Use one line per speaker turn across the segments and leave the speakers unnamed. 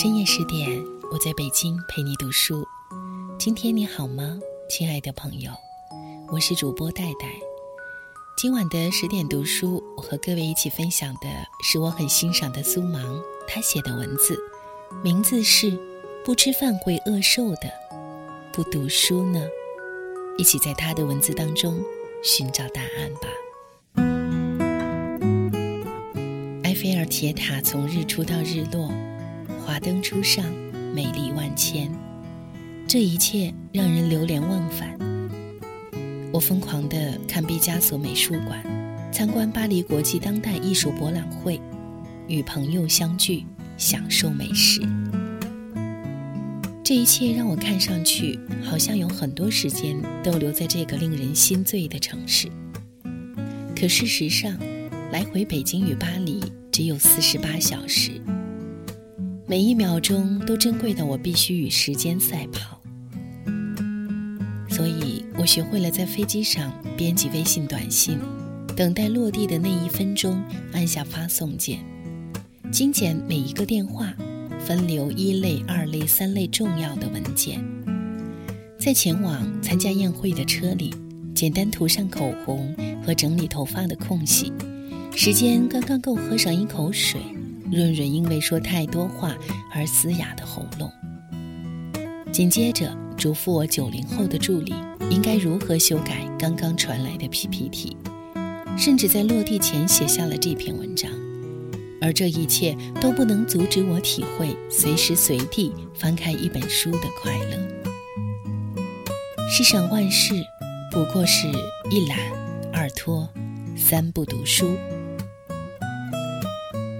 深夜十点，我在北京陪你读书。今天你好吗，亲爱的朋友？我是主播戴戴。今晚的十点读书，我和各位一起分享的是我很欣赏的苏芒他写的文字，名字是《不吃饭会饿瘦的，不读书呢》。一起在他的文字当中寻找答案吧。埃菲尔铁塔从日出到日落。华灯初上，美丽万千，这一切让人流连忘返。我疯狂地看毕加索美术馆，参观巴黎国际当代艺术博览会，与朋友相聚，享受美食。这一切让我看上去好像有很多时间逗留在这个令人心醉的城市。可事实上，来回北京与巴黎只有四十八小时。每一秒钟都珍贵的，我必须与时间赛跑。所以我学会了在飞机上编辑微信短信，等待落地的那一分钟按下发送键，精简每一个电话，分流一类、二类、三类重要的文件。在前往参加宴会的车里，简单涂上口红和整理头发的空隙，时间刚刚够喝上一口水。润润因为说太多话而嘶哑的喉咙。紧接着嘱咐我九零后的助理应该如何修改刚刚传来的 PPT，甚至在落地前写下了这篇文章。而这一切都不能阻止我体会随时随地翻开一本书的快乐。世上万事不过是一懒、二拖、三不读书。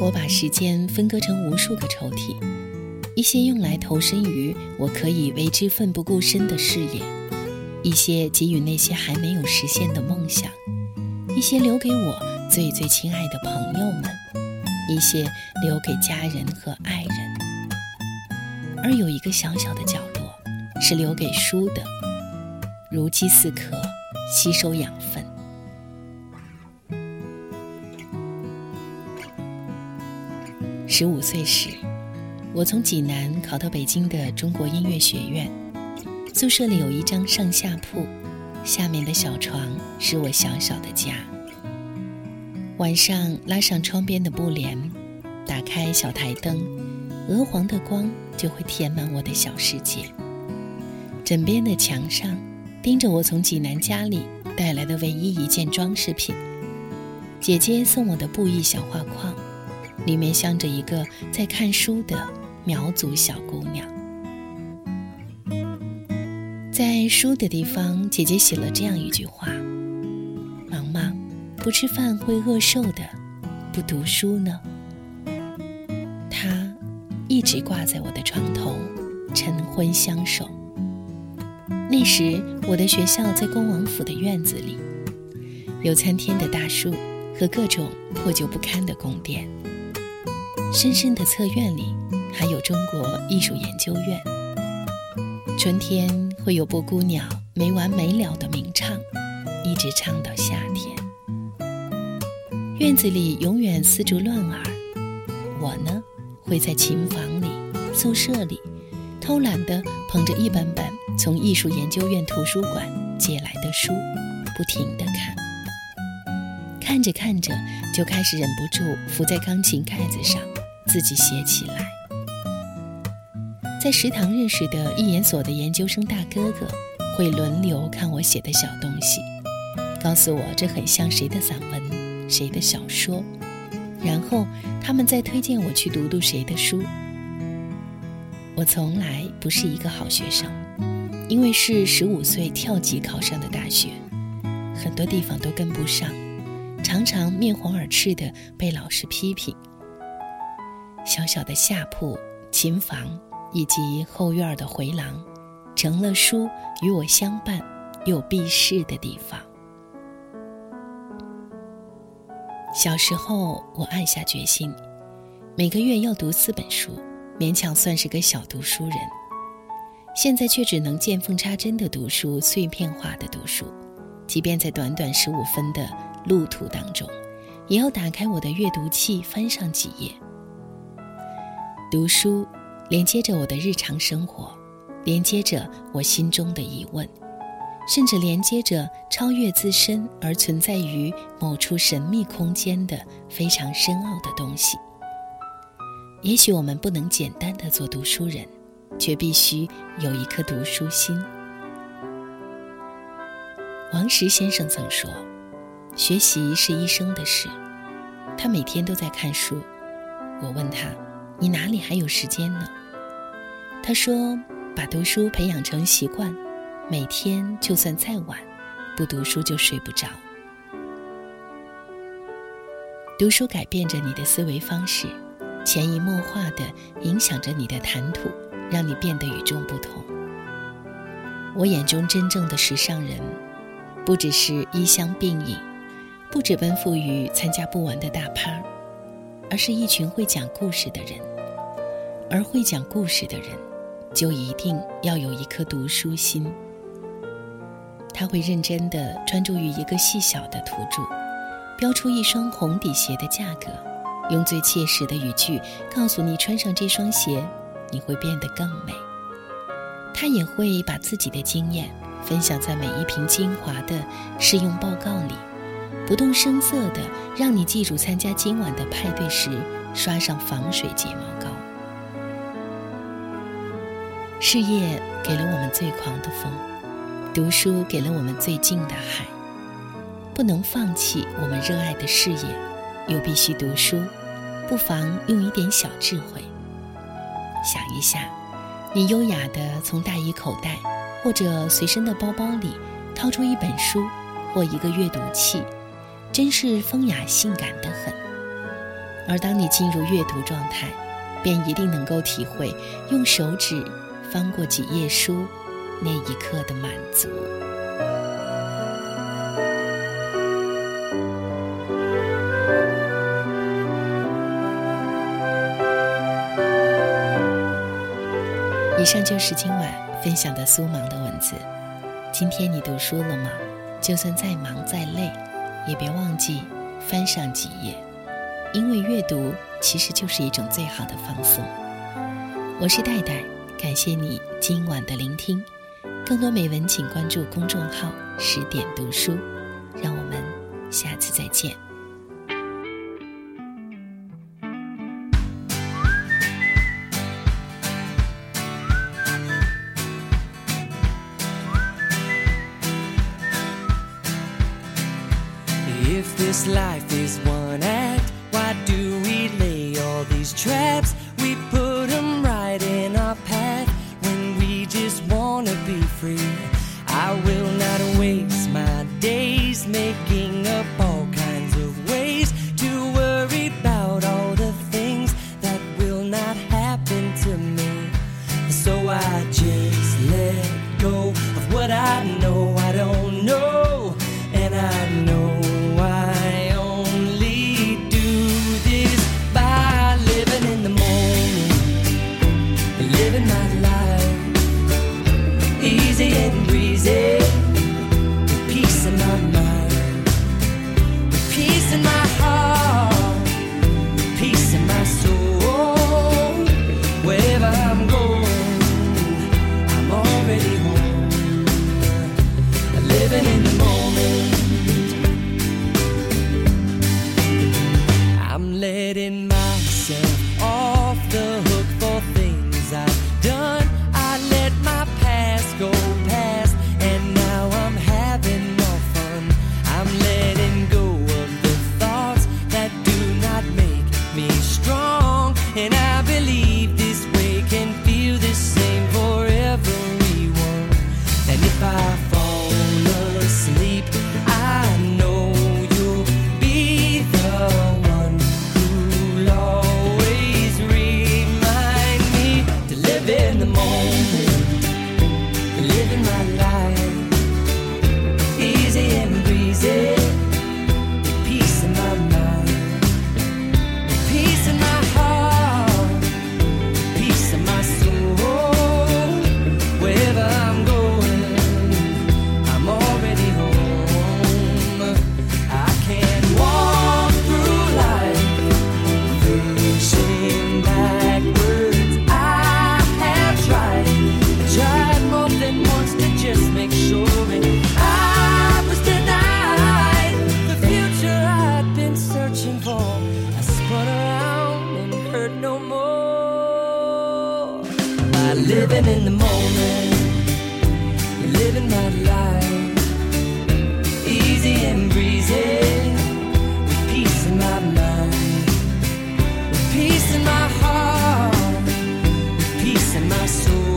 我把时间分割成无数个抽屉，一些用来投身于我可以为之奋不顾身的事业，一些给予那些还没有实现的梦想，一些留给我最最亲爱的朋友们，一些留给家人和爱人，而有一个小小的角落是留给书的，如饥似渴，吸收养分。十五岁时，我从济南考到北京的中国音乐学院。宿舍里有一张上下铺，下面的小床是我小小的家。晚上拉上窗边的布帘，打开小台灯，鹅黄的光就会填满我的小世界。枕边的墙上钉着我从济南家里带来的唯一一件装饰品——姐姐送我的布艺小画框。里面镶着一个在看书的苗族小姑娘，在书的地方，姐姐写了这样一句话：“忙忙，不吃饭会饿瘦的，不读书呢。”它一直挂在我的床头，晨昏相守。那时，我的学校在恭王府的院子里，有参天的大树和各种破旧不堪的宫殿。深深的侧院里，还有中国艺术研究院。春天会有布谷鸟没完没了的鸣唱，一直唱到夏天。院子里永远丝竹乱耳。我呢，会在琴房里、宿舍里，偷懒地捧着一本本从艺术研究院图书馆借来的书，不停地看。看着看着，就开始忍不住伏在钢琴盖子上。自己写起来。在食堂认识的一研所的研究生大哥哥，会轮流看我写的小东西，告诉我这很像谁的散文、谁的小说，然后他们再推荐我去读读谁的书。我从来不是一个好学生，因为是十五岁跳级考上的大学，很多地方都跟不上，常常面红耳赤的被老师批评。小小的下铺、琴房以及后院的回廊，成了书与我相伴又避世的地方。小时候，我暗下决心，每个月要读四本书，勉强算是个小读书人。现在却只能见缝插针的读书，碎片化的读书，即便在短短十五分的路途当中，也要打开我的阅读器，翻上几页。读书连接着我的日常生活，连接着我心中的疑问，甚至连接着超越自身而存在于某处神秘空间的非常深奥的东西。也许我们不能简单的做读书人，却必须有一颗读书心。王石先生曾说：“学习是一生的事。”他每天都在看书。我问他：“你哪里还有时间呢？”他说：“把读书培养成习惯，每天就算再晚，不读书就睡不着。读书改变着你的思维方式，潜移默化的影响着你的谈吐，让你变得与众不同。我眼中真正的时尚人，不只是衣香鬓影，不止奔赴于参加不完的大趴，而是一群会讲故事的人。而会讲故事的人。”就一定要有一颗读书心。他会认真地专注于一个细小的图注，标出一双红底鞋的价格，用最切实的语句告诉你：穿上这双鞋，你会变得更美。他也会把自己的经验分享在每一瓶精华的试用报告里，不动声色地让你记住参加今晚的派对时刷上防水睫毛膏。事业给了我们最狂的风，读书给了我们最静的海。不能放弃我们热爱的事业，又必须读书，不妨用一点小智慧。想一下，你优雅地从大衣口袋或者随身的包包里掏出一本书或一个阅读器，真是风雅性感的很。而当你进入阅读状态，便一定能够体会用手指。翻过几页书，那一刻的满足。以上就是今晚分享的苏芒的文字。今天你读书了吗？就算再忙再累，也别忘记翻上几页，因为阅读其实就是一种最好的放松。我是戴戴。感谢你今晚的聆听，更多美文请关注公众号“十点读书”，让我们下次再见。
Life is one act. Why do we lay all these traps? We put them right in our path when we just wanna be free. I will not waste my days making up all kinds of ways to worry about all the things that will not happen to me. So I just let go of what I know. living in the moment, living my life, easy and breezy, with peace in my mind, with peace in my heart, with peace in my soul.